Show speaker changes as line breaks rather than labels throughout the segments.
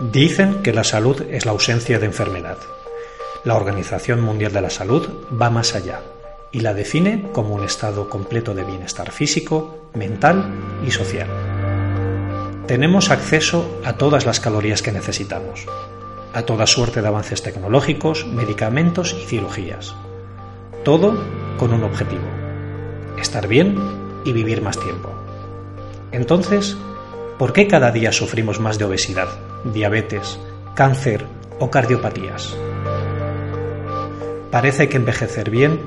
Dicen que la salud es la ausencia de enfermedad. La Organización Mundial de la Salud va más allá y la define como un estado completo de bienestar físico, mental y social. Tenemos acceso a todas las calorías que necesitamos, a toda suerte de avances tecnológicos, medicamentos y cirugías. Todo con un objetivo, estar bien y vivir más tiempo. Entonces, ¿por qué cada día sufrimos más de obesidad, diabetes, cáncer o cardiopatías? Parece que envejecer bien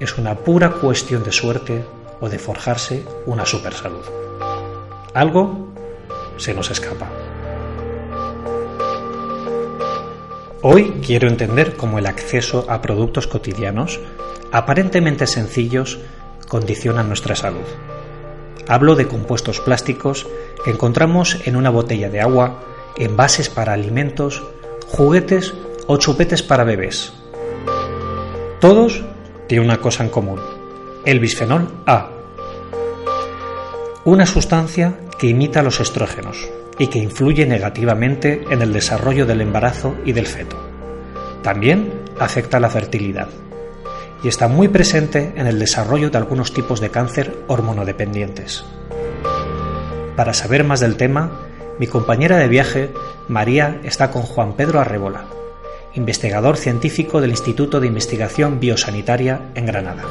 es una pura cuestión de suerte o de forjarse una supersalud. Algo se nos escapa. Hoy quiero entender cómo el acceso a productos cotidianos, aparentemente sencillos, condicionan nuestra salud. Hablo de compuestos plásticos que encontramos en una botella de agua, envases para alimentos, juguetes o chupetes para bebés. Todos tienen una cosa en común, el bisfenol A, una sustancia que imita los estrógenos y que influye negativamente en el desarrollo del embarazo y del feto. También afecta la fertilidad y está muy presente en el desarrollo de algunos tipos de cáncer hormonodependientes. Para saber más del tema, mi compañera de viaje, María, está con Juan Pedro Arrebola, investigador científico del Instituto de Investigación Biosanitaria en Granada.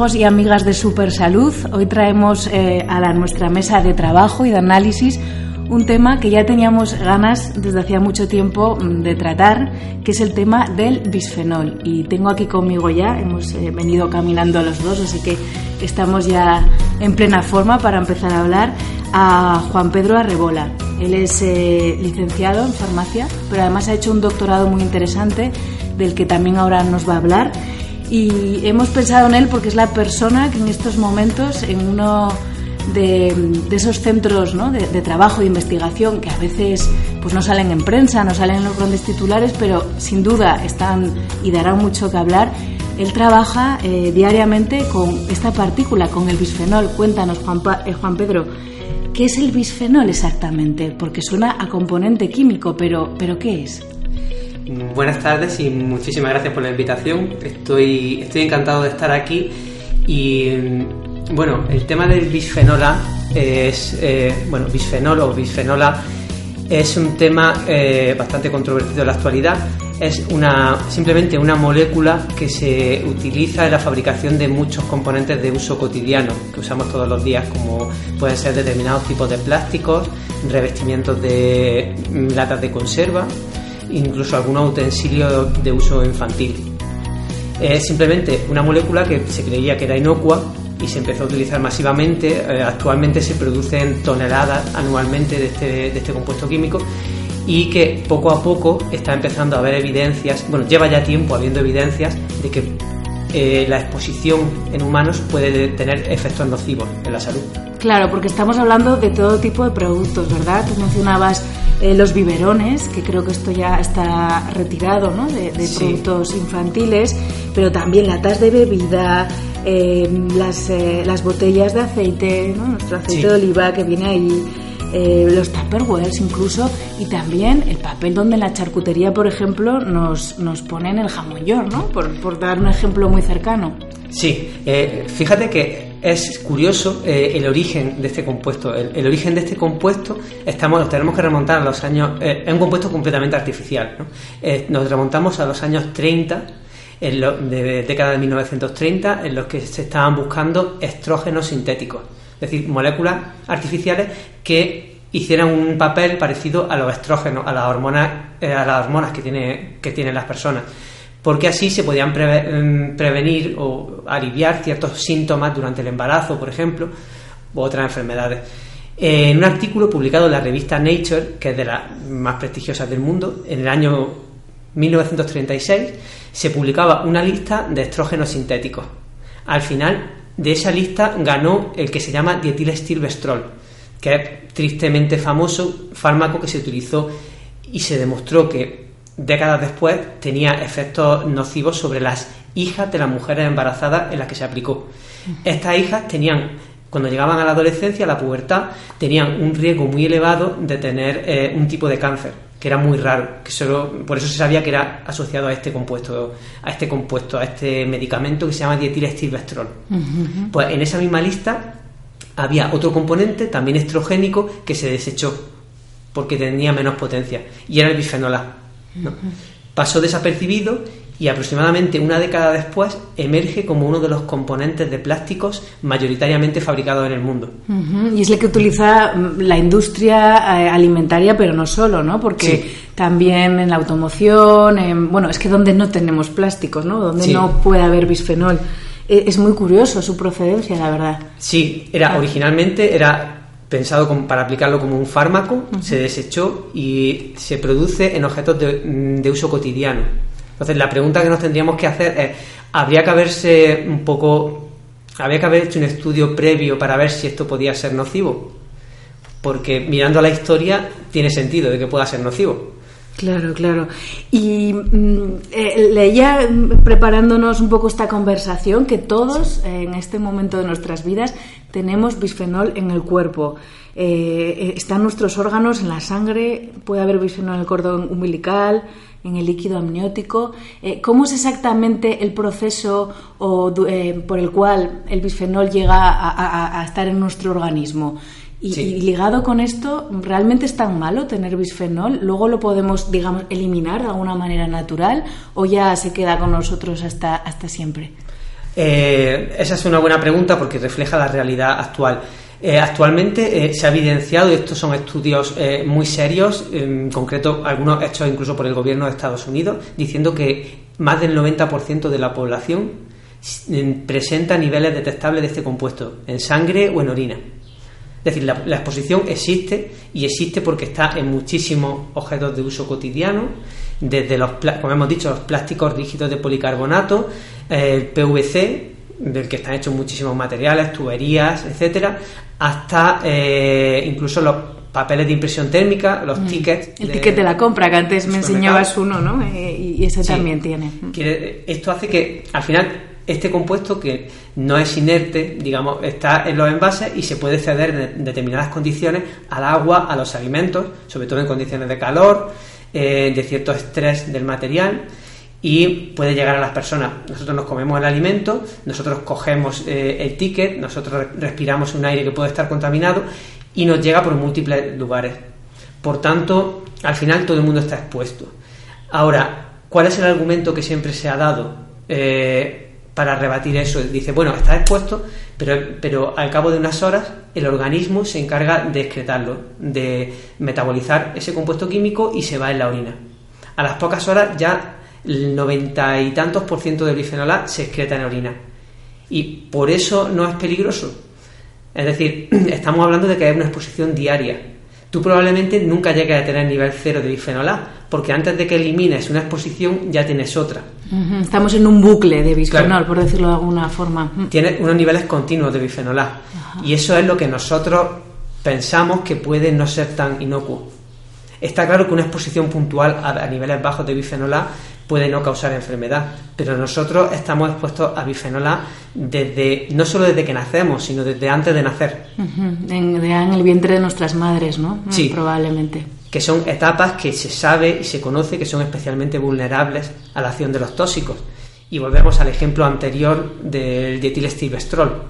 Amigos y amigas de Super Salud, hoy traemos eh, a la, nuestra mesa de trabajo y de análisis un tema que ya teníamos ganas desde hacía mucho tiempo mm, de tratar, que es el tema del bisfenol. Y tengo aquí conmigo ya, hemos eh, venido caminando los dos, así que estamos ya en plena forma para empezar a hablar a Juan Pedro Arrebola. Él es eh, licenciado en farmacia, pero además ha hecho un doctorado muy interesante del que también ahora nos va a hablar y hemos pensado en él porque es la persona que en estos momentos en uno de, esos centros de, trabajo, de investigación, que a veces pues no salen en prensa, no salen en los grandes titulares, pero sin duda están y darán mucho que hablar. Él trabaja eh, diariamente con esta partícula, con el bisfenol. Cuéntanos, Juan, eh, Juan Pedro, ¿qué es el bisfenol exactamente? Porque suena a componente químico, pero, pero ¿qué es?
Buenas tardes y muchísimas gracias por la invitación. Estoy, estoy encantado de estar aquí y bueno, el tema del bisfenola es, eh, bueno, bisfenol o bisfenola es un tema eh, bastante controvertido en la actualidad. Es una, simplemente una molécula que se utiliza en la fabricación de muchos componentes de uso cotidiano que usamos todos los días, como pueden ser determinados tipos de plásticos, revestimientos de latas de conserva, incluso algunos utensilios de uso infantil. Es simplemente una molécula que se creía que era inocua y se empezó a utilizar masivamente. Eh, actualmente se producen toneladas anualmente de este, de este compuesto químico y que poco a poco está empezando a haber evidencias, bueno, lleva ya tiempo habiendo evidencias de que eh, la exposición en humanos puede tener efectos nocivos en la salud.
Claro, porque estamos hablando de todo tipo de productos, ¿verdad? Tú mencionabas eh, los biberones, que creo que esto ya está retirado ¿no? de, productos infantiles, pero también latas de bebida, eh, las, eh, las botellas de aceite, ¿no? nuestro aceite de oliva que viene ahí. Los tupperwares incluso y también el papel donde en la charcutería por ejemplo nos, nos ponen el jamón york, ¿no? Por, por dar un ejemplo muy cercano.
Sí, fíjate que es curioso eh, el origen de este compuesto. El, origen de este compuesto estamos, tenemos que remontar a los años. Eh, es un compuesto completamente artificial. Eh, nos remontamos a los años 30, en lo, de década de 1930, en los que se estaban buscando estrógenos sintéticos, es decir, moléculas artificiales que hicieran un papel parecido a los estrógenos, a las hormonas, a las hormonas que, tiene, que tienen las personas porque así se podían mm, prevenir o aliviar ciertos síntomas durante el embarazo, por ejemplo, u otras enfermedades. En un artículo publicado en la revista Nature, que es de las más prestigiosas del mundo, en el año 1936 se publicaba una lista de estrógenos sintéticos. Al final de esa lista ganó el que se llama dietilestilbestrol, que es tristemente famoso fármaco que se utilizó y se demostró que décadas después tenía efectos nocivos sobre las hijas de las mujeres embarazadas en las que se aplicó. Estas hijas tenían, cuando llegaban a la adolescencia, a la pubertad, tenían un riesgo muy elevado de tener eh, un tipo de cáncer que era muy raro, que solo por eso se sabía que era asociado a este compuesto, a este compuesto, a este medicamento que se llama dietilestilbestrol. Pues en esa misma lista había otro componente también estrogénico que se desechó porque tenía menos potencia y era el bisfenol A. Pasó desapercibido y aproximadamente una década después emerge como uno de los componentes de plásticos mayoritariamente fabricados en el mundo.
Y es el que utiliza mm, la industria eh, alimentaria, pero no solo, ¿no? Porque también en la automoción, bueno, es que donde no tenemos plásticos, ¿no? Donde no puede haber bisfenol. E, es muy curioso su procedencia, la verdad.
Sí, era originalmente era pensado para aplicarlo como un fármaco, se desechó y se produce en objetos de uso cotidiano. Entonces, la pregunta que nos tendríamos que hacer es, ¿habría que haberse un poco, habría que haber hecho un estudio previo para ver si esto podía ser nocivo? Porque mirando la historia tiene sentido de que pueda ser nocivo.
Claro, claro. Y mm, eh, leía, mm, preparándonos un poco esta conversación, que todos en este momento de nuestras vidas tenemos bisfenol en el cuerpo. Eh, eh, están nuestros órganos en la sangre, puede haber bisfenol en el cordón umbilical, en el líquido amniótico. Eh, ¿Cómo es exactamente el proceso eh, por el cual el bisfenol llega a, estar en nuestro organismo? Y, ligado con esto, ¿realmente es tan malo tener bisfenol? ¿Luego lo podemos, digamos, eliminar de alguna manera natural o ya se queda con nosotros hasta, hasta siempre?
Eh, esa es una buena pregunta porque refleja la realidad actual. Eh, actualmente eh, se ha evidenciado, y estos son estudios eh, muy serios, en concreto algunos hechos incluso por el gobierno de Estados Unidos, diciendo que más del 90% de la población presenta niveles detectables de este compuesto en sangre o en orina. Es decir, la, exposición existe y existe porque está en muchísimos objetos de uso cotidiano, desde los, como hemos dicho, los plásticos rígidos de policarbonato, el PVC, del que están hechos muchísimos materiales, tuberías, etcétera, hasta eh, incluso los papeles de impresión térmica, los mm. tickets.
El ticket de la compra, que antes me enseñabas uno, ¿no? Eh, y ese también tiene.
esto hace que, al final, este compuesto que no es inerte, digamos, está en los envases y se puede ceder en determinadas condiciones al agua, a los alimentos, sobre todo en condiciones de calor, eh, de cierto estrés del material y puede llegar a las personas. Nosotros nos comemos el alimento, nosotros cogemos eh, el ticket, nosotros respiramos un aire que puede estar contaminado y nos llega por múltiples lugares. Por tanto, al final todo el mundo está expuesto. Ahora, ¿cuál es el argumento que siempre se ha dado eh, para rebatir eso? Dice, bueno, está expuesto, pero, pero al cabo de unas horas el organismo se encarga de excretarlo, de metabolizar ese compuesto químico y se va en la orina. A las pocas horas ya el noventa y tantos por ciento del bifenol A se excreta en orina. Y por eso no es peligroso. Es decir, estamos hablando de que hay una exposición diaria. Tú probablemente nunca llegues a tener nivel cero de bifenol A, porque antes de que elimines una exposición ya tienes otra.
Estamos en un bucle de bifenol, por decirlo de alguna forma.
Tienes unos niveles continuos de bifenol A. Y eso es lo que nosotros pensamos que puede no ser tan inocuo. Está claro que una exposición puntual a, niveles bajos de bifenol A puede no causar enfermedad, pero nosotros estamos expuestos a bifenol A desde, no solo desde que nacemos, sino desde antes de nacer.
en, el vientre de nuestras madres, ¿no?
Sí.
Probablemente.
Que son etapas que se sabe y se conoce que son especialmente vulnerables a la acción de los tóxicos. Y volvemos al ejemplo anterior del dietilestilbestrol.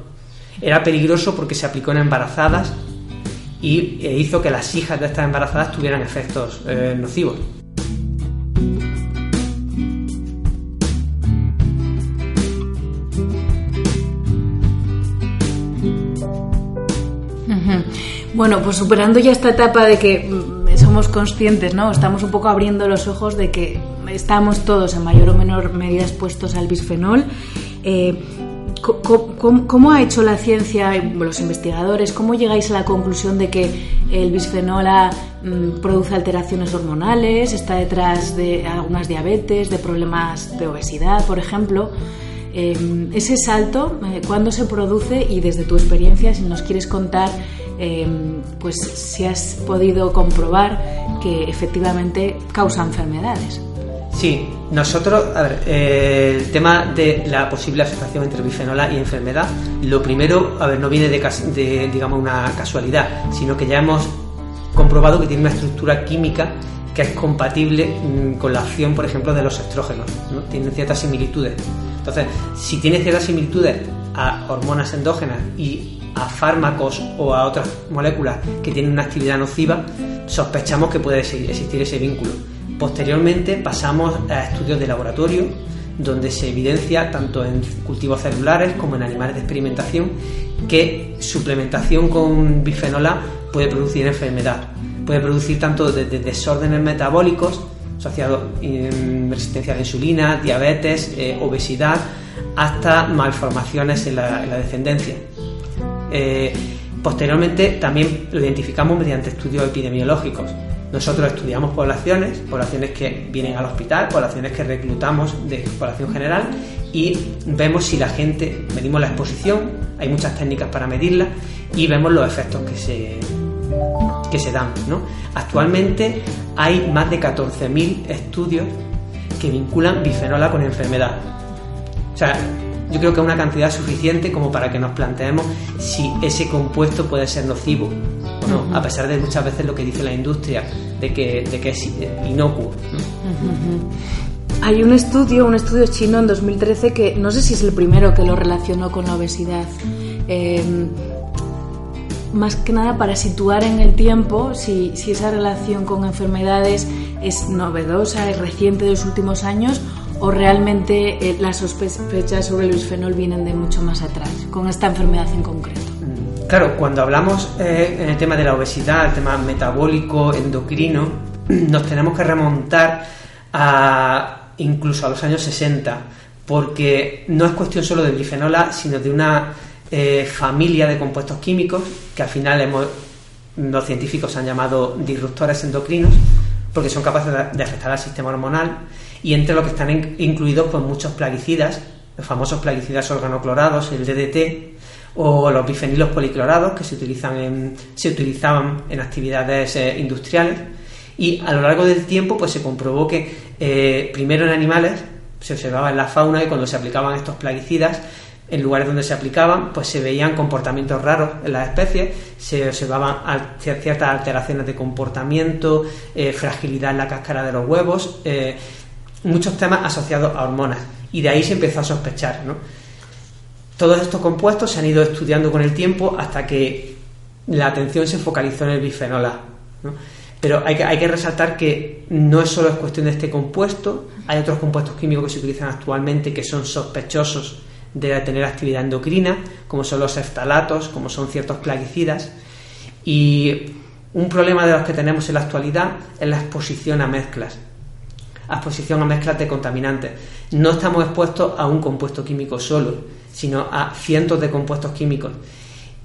Era peligroso porque se aplicó en embarazadas y e hizo que las hijas de estas embarazadas tuvieran efectos eh, nocivos.
Bueno, pues superando ya esta etapa de que mm, somos conscientes, ¿no? Estamos un poco abriendo los ojos de que estamos todos en mayor o menor medida expuestos al bisfenol. Eh, ¿cómo, ha hecho la ciencia, los investigadores, cómo llegáis a la conclusión de que el bisfenol A mm, produce alteraciones hormonales, está detrás de algunas diabetes, de problemas de obesidad, por ejemplo? Em, ese salto, eh, ¿cuándo se produce? Y desde tu experiencia, si nos quieres contar, em, pues si has podido comprobar que efectivamente causa enfermedades.
Sí, nosotros, a ver, eh, el tema de la posible asociación entre bifenola y enfermedad, lo primero, a ver, no viene de, digamos, una casualidad, sino que ya hemos comprobado que tiene una estructura química que es compatible mm, con la acción, por ejemplo, de los estrógenos, ¿no? Tienen ciertas similitudes. Entonces, si tiene ciertas similitudes a hormonas endógenas y a fármacos o a otras moléculas que tienen una actividad nociva, sospechamos que puede existir ese vínculo. Posteriormente pasamos a estudios de laboratorio donde se evidencia tanto en cultivos celulares como en animales de experimentación que suplementación con bifenola puede producir enfermedad. Puede producir tanto desde desórdenes metabólicos asociados a resistencia a la insulina, diabetes, eh, obesidad, hasta malformaciones en la, descendencia. Eh, posteriormente también lo identificamos mediante estudios epidemiológicos nosotros estudiamos poblaciones, poblaciones que vienen al hospital, poblaciones que reclutamos de población general y vemos si la gente, medimos la exposición, hay muchas técnicas para medirla y vemos los efectos que se, que se dan. Actualmente hay más de 14.000 estudios que vinculan bifenola con enfermedad. O sea, yo creo que es una cantidad suficiente como para que nos planteemos si ese compuesto puede ser nocivo o no, a pesar de muchas veces lo que dice la industria de que, de que es inocuo.
Hay un estudio, un estudio chino en 2013 que no sé si es el primero que lo relacionó con la obesidad. Em, más que nada para situar en el tiempo si, si esa relación con enfermedades es novedosa, es reciente de los últimos años o realmente eh, las sospechas sobre el bisfenol vienen de mucho más atrás, con esta enfermedad en concreto.
Claro, cuando hablamos eh, en el tema de la obesidad, el tema metabólico, endocrino, nos tenemos que remontar a incluso a los años 60, porque no es cuestión solo de bifenola, sino de una eh, familia de compuestos químicos que al final los científicos han llamado disruptores endocrinos, porque son capaces de afectar al sistema hormonal y entre los que están incluidos pues muchos plaguicidas, los famosos plaguicidas organoclorados, el DDT, o los bifenilos policlorados que se, utilizan en, se utilizaban en actividades eh, industriales. Y a lo largo del tiempo pues se comprobó que eh, primero en animales se observaba en la fauna y cuando se aplicaban estos plaguicidas en lugares donde se aplicaban pues se veían comportamientos raros en las especies se observaban ciertas alteraciones de comportamiento eh, fragilidad en la cáscara de los huevos muchos temas asociados a hormonas y de ahí se empezó a sospechar. ¿no? Todos estos compuestos se han ido estudiando con el tiempo hasta que la atención se focalizó en el bifenol A. Pero hay que, hay que resaltar que no es solo es cuestión de este compuesto, hay otros compuestos químicos que se utilizan actualmente que son sospechosos de tener actividad endocrina, como son los eftalatos, como son ciertos plaguicidas. Y un problema de los que tenemos en la actualidad es la exposición a mezclas exposición a mezclas de contaminantes. No estamos expuestos a un compuesto químico solo, sino a cientos de compuestos químicos.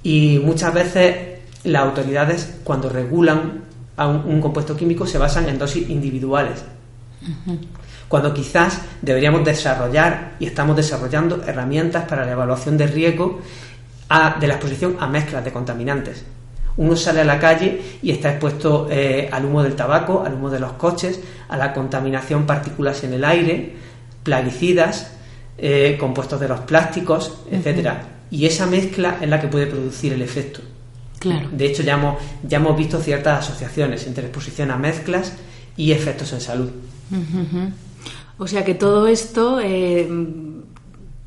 Y muchas veces las autoridades, cuando regulan a un, compuesto químico, se basan en dosis individuales. Cuando quizás deberíamos desarrollar y estamos desarrollando herramientas para la evaluación de riesgo de la exposición a mezclas de contaminantes. Uno sale a la calle y está expuesto eh, al humo del tabaco, al humo de los coches, a la contaminación partículas en el aire, plaguicidas, eh, compuestos de los plásticos, etcétera. Y esa mezcla es la que puede producir el efecto.
Claro.
De hecho, ya hemos, ya hemos visto ciertas asociaciones entre exposición a mezclas y efectos en salud.
O sea que todo esto, eh,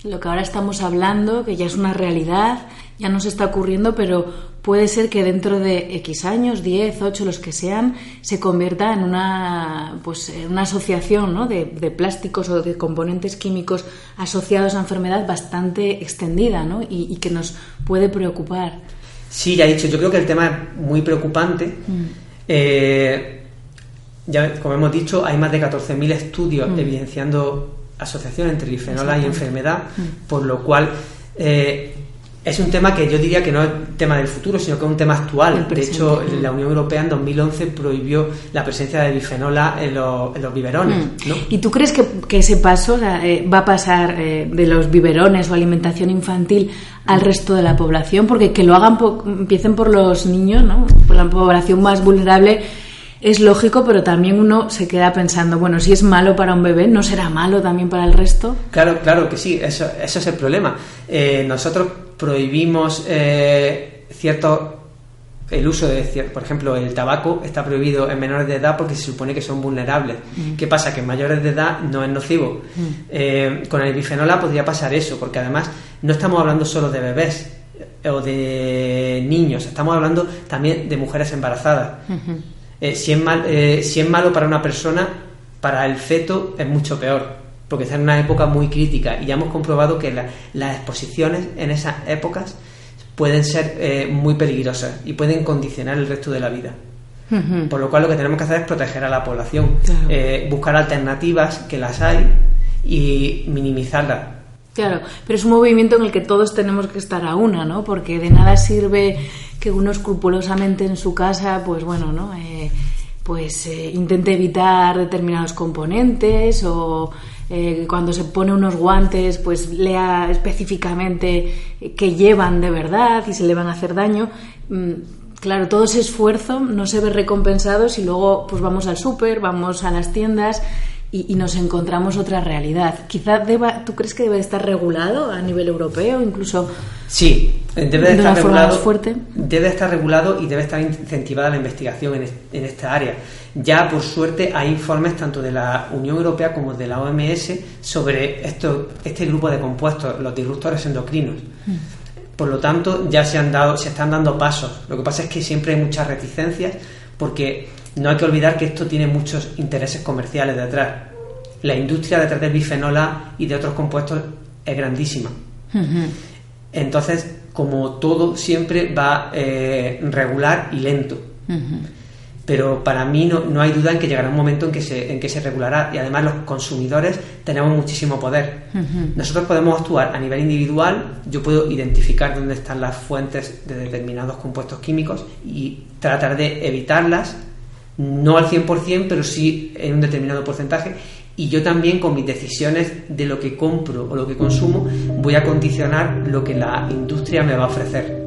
lo que ahora estamos hablando, que ya es una realidad, ya nos está ocurriendo, pero puede ser que dentro de X años, 10, 8, los que sean, se convierta en una, pues, una asociación ¿no? de, plásticos o de componentes químicos asociados a enfermedad bastante extendida ¿no? y, que nos puede preocupar.
Sí, ya he dicho, yo creo que el tema es muy preocupante. Mm. Eh, ya, como hemos dicho, hay más de 14.000 estudios mm. evidenciando asociación entre bifenola y enfermedad, mm. por lo cual eh, es un tema que yo diría que no es tema del futuro, sino que es un tema actual. De hecho, la Unión Europea en 2011 prohibió la presencia de bifenola en los, biberones. Mm.
¿Y tú crees que, ese paso eh, va a pasar eh, de los biberones o alimentación infantil al resto de la población? Porque que lo hagan, empiecen por los niños, ¿no? por la población más vulnerable es lógico, pero también uno se queda pensando, bueno, si es malo para un bebé, ¿no será malo también para el resto?
Claro, claro que sí, eso, eso es el problema. Eh, nosotros prohibimos eh, cierto el uso de, por ejemplo, el tabaco está prohibido en menores de edad porque se supone que son vulnerables. Mm. ¿Qué pasa? Que en mayores de edad no es nocivo. Mm. Eh, con el bifenola podría pasar eso, porque además no estamos hablando solo de bebés o de niños, estamos hablando también de mujeres embarazadas. Eh, si, es mal, eh, si es malo para una persona, para el feto es mucho peor, porque está en una época muy crítica y ya hemos comprobado que las exposiciones en esas épocas pueden ser eh, muy peligrosas y pueden condicionar el resto de la vida. Por lo cual lo que tenemos que hacer es proteger a la población, buscar alternativas que las hay y minimizarlas.
Claro, pero es un movimiento en el que todos tenemos que estar a una, ¿no? Porque de nada sirve que uno escrupulosamente en su casa, pues bueno, ¿no? Eh, pues eh, intente evitar determinados componentes o eh, cuando se pone unos guantes, pues lea específicamente qué llevan de verdad y si le van a hacer daño. Mm, claro, todo ese esfuerzo no se ve recompensado si luego pues vamos al súper, vamos a las tiendas y, nos encontramos otra realidad. Quizá deba, ¿tú crees que debe estar regulado a nivel europeo, incluso?
Sí, debe estar regulado. fuerte? Debe estar regulado y debe estar incentivada la investigación en, en, esta área. Ya por suerte hay informes tanto de la Unión Europea como de la OMS sobre esto, este grupo de compuestos, los disruptores endocrinos. Mm. Por lo tanto, ya se han dado, se están dando pasos. Lo que pasa es que siempre hay muchas reticencias porque no hay que olvidar que esto tiene muchos intereses comerciales detrás. La industria detrás del bifenola y de otros compuestos es grandísima. Entonces, como todo, siempre va eh, regular y lento. Pero para mí no, hay duda en que llegará un momento en que, se, en que se regulará y además los consumidores tenemos muchísimo poder. Nosotros podemos actuar a nivel individual, yo puedo identificar dónde están las fuentes de determinados compuestos químicos y tratar de evitarlas no al 100%, pero sí en un determinado porcentaje. Y yo también con mis decisiones de lo que compro o lo que consumo voy a condicionar lo que la industria me va a ofrecer.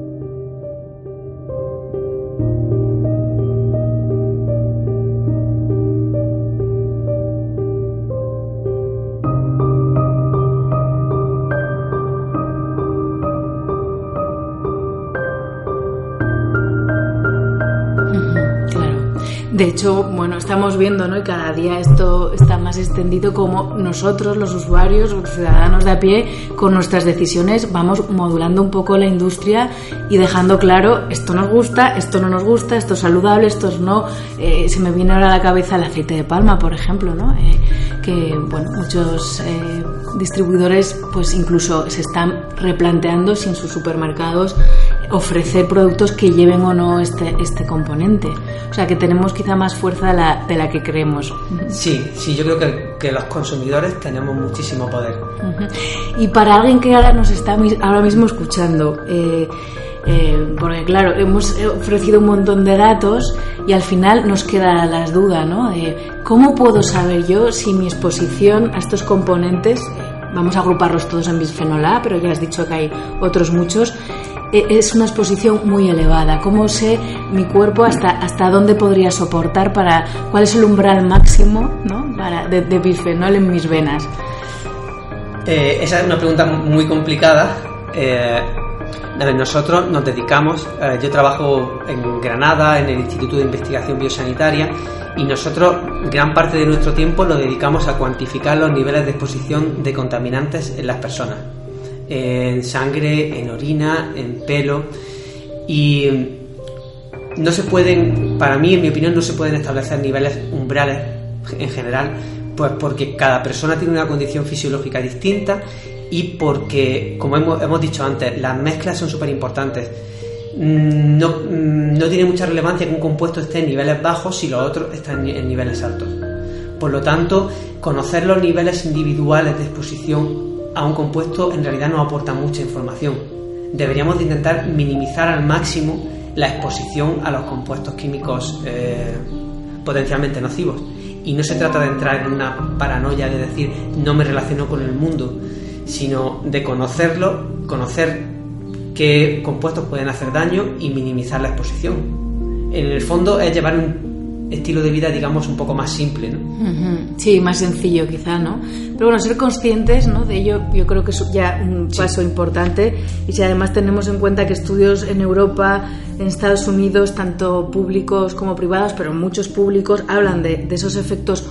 Bueno, estamos viendo, ¿no? Y cada día esto está más extendido como nosotros, los usuarios, los ciudadanos de a pie, con nuestras decisiones vamos modulando un poco la industria y dejando claro esto nos gusta, esto no nos gusta, esto es saludable, esto es no. Eh, se me viene ahora a la cabeza el aceite de palma, por ejemplo, ¿no? Eh, que, bueno, muchos eh, distribuidores, pues incluso se están replanteando si en sus supermercados ofrecer productos que lleven o no este, este componente. O sea, que tenemos quizá más fuerza de la, de la que creemos.
Sí, sí, yo creo que, que los consumidores tenemos muchísimo poder.
Y para alguien que ahora nos está ahora mismo escuchando, eh, eh, porque claro, hemos ofrecido un montón de datos y al final nos queda las dudas, ¿no? De cómo puedo saber yo si mi exposición a estos componentes, vamos a agruparlos todos en bisfenol A, pero ya has dicho que hay otros muchos, es una exposición muy elevada. ¿Cómo sé mi cuerpo hasta, hasta dónde podría soportar para cuál es el umbral máximo para, de, de bifenol en mis venas?
Eh, esa es una pregunta muy complicada. Eh, nosotros nos dedicamos, eh, yo trabajo en Granada, en el Instituto de Investigación Biosanitaria, y nosotros gran parte de nuestro tiempo lo dedicamos a cuantificar los niveles de exposición de contaminantes en las personas en sangre, en orina, en pelo y no se pueden, para mí en mi opinión no se pueden establecer niveles umbrales en general, pues porque cada persona tiene una condición fisiológica distinta y porque, como hemos, dicho antes, las mezclas son súper importantes. No, no, tiene mucha relevancia que un compuesto esté en niveles bajos si los otros están en niveles altos. Por lo tanto, conocer los niveles individuales de exposición a un compuesto en realidad no aporta mucha información. deberíamos de intentar minimizar al máximo la exposición a los compuestos químicos eh, potencialmente nocivos. Y no se trata de entrar en una paranoia de decir no me relaciono con el mundo, sino de conocerlo, conocer qué compuestos pueden hacer daño y minimizar la exposición. En el fondo es llevar un estilo de vida, digamos, un poco más simple, ¿no?
Sí, más sencillo quizá, ¿no? Pero bueno, ser conscientes ¿no? de ello yo creo que es ya un paso importante y si además tenemos en cuenta que estudios en Europa, en Estados Unidos, tanto públicos como privados, pero muchos públicos, hablan de, esos efectos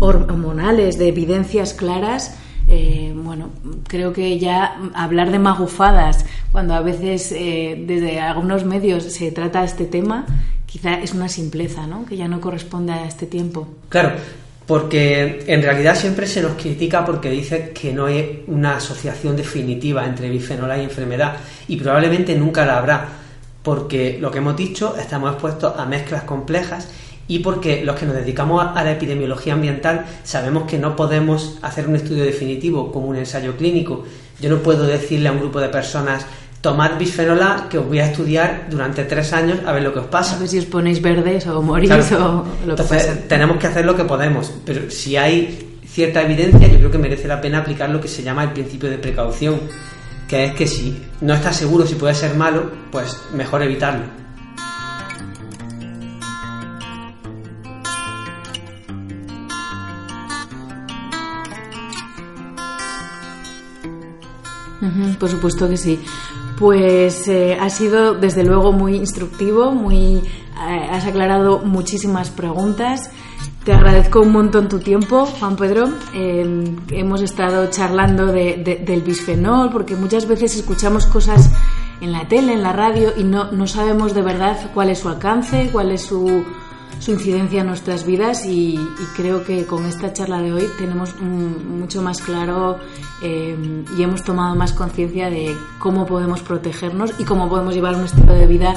hormonales, de evidencias claras, eh, bueno, creo que ya hablar de magufadas, cuando a veces eh, desde algunos medios se trata este tema, quizá es una simpleza, ¿no? Que ya no corresponde a este tiempo.
Claro, porque en realidad siempre se nos critica porque dice que no hay una asociación definitiva entre bifenol y enfermedad y probablemente nunca la habrá, porque lo que hemos dicho estamos expuestos a mezclas complejas y porque los que nos dedicamos a la epidemiología ambiental sabemos que no podemos hacer un estudio definitivo como un ensayo clínico. Yo no puedo decirle a un grupo de personas tomad bisfenol A que os voy a estudiar durante tres años a ver lo que os pasa.
A ver si os ponéis verdes o morís o lo que
Entonces, tenemos que hacer lo que podemos, pero si hay cierta evidencia, yo creo que merece la pena aplicar lo que se llama el principio de precaución, que es que si no estás seguro si puede ser malo, pues mejor evitarlo.
por supuesto que sí. Pues eh, ha sido desde luego muy instructivo, muy eh, has aclarado muchísimas preguntas. Te agradezco un montón tu tiempo, Juan Pedro. Em, hemos estado charlando del bisfenol porque muchas veces escuchamos cosas en la tele, en la radio y no, no sabemos de verdad cuál es su alcance, cuál es su, su incidencia en nuestras vidas y, creo que con esta charla de hoy tenemos mucho más claro eh, y hemos tomado más conciencia de cómo podemos protegernos y cómo podemos llevar un estilo de vida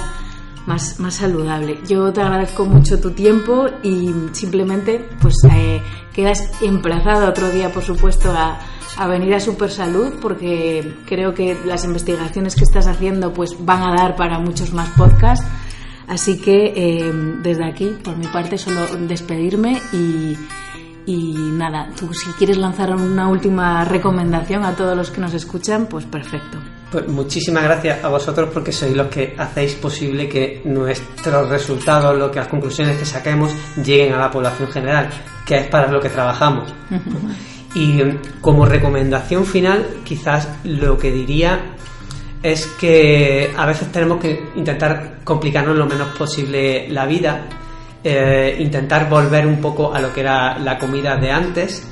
más, más saludable. Yo te agradezco mucho tu tiempo y simplemente pues eh, quedas emplazado otro día, por supuesto, a, a venir a Supersalud porque creo que las investigaciones que estás haciendo pues van a dar para muchos más podcasts Así que eh, desde aquí, por mi parte, solo despedirme y, nada, tú si quieres lanzar una última recomendación a todos los que nos escuchan, pues perfecto.
Pues muchísimas gracias a vosotros porque sois los que hacéis posible que nuestros resultados, lo que las conclusiones que saquemos lleguen a la población general, que es para lo que trabajamos. y como recomendación final, quizás lo que diría es que a veces tenemos que intentar complicarnos lo menos posible la vida, eh, intentar volver un poco a lo que era la comida de antes.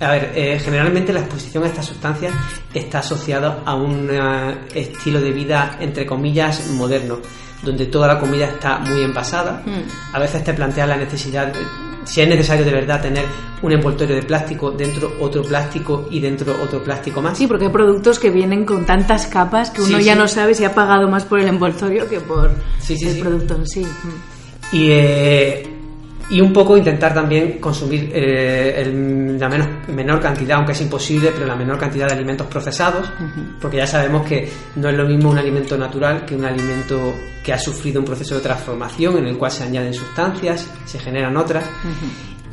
A ver, eh, generalmente la exposición a estas sustancias está asociada a un eh, estilo de vida, entre comillas, moderno, donde toda la comida está muy envasada. Hmm. A veces te plantea la necesidad si es necesario de verdad tener un envoltorio de plástico, dentro otro plástico y dentro otro plástico más.
Sí, porque hay productos que vienen con tantas capas que uno ya no sabe si ha pagado más por el envoltorio que por el producto en sí.
Y eh, y un poco intentar también consumir eh, la menos, menor cantidad, aunque es imposible, pero la menor cantidad de alimentos procesados, porque ya sabemos que no es lo mismo un alimento natural que un alimento que ha sufrido un proceso de transformación en el cual se añaden sustancias, se generan otras,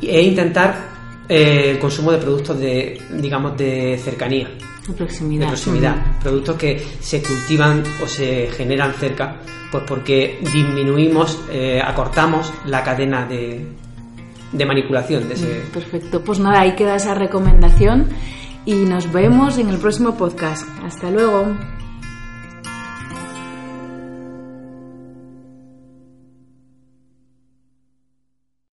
e intentar eh, el consumo de productos de, digamos, de cercanía.
De proximidad.
De proximidad. Productos que se cultivan o se generan cerca pues porque disminuimos, eh, acortamos la cadena de, de manipulación de ese...
Perfecto, pues nada, ahí queda esa recomendación y nos vemos en el próximo podcast. Hasta luego.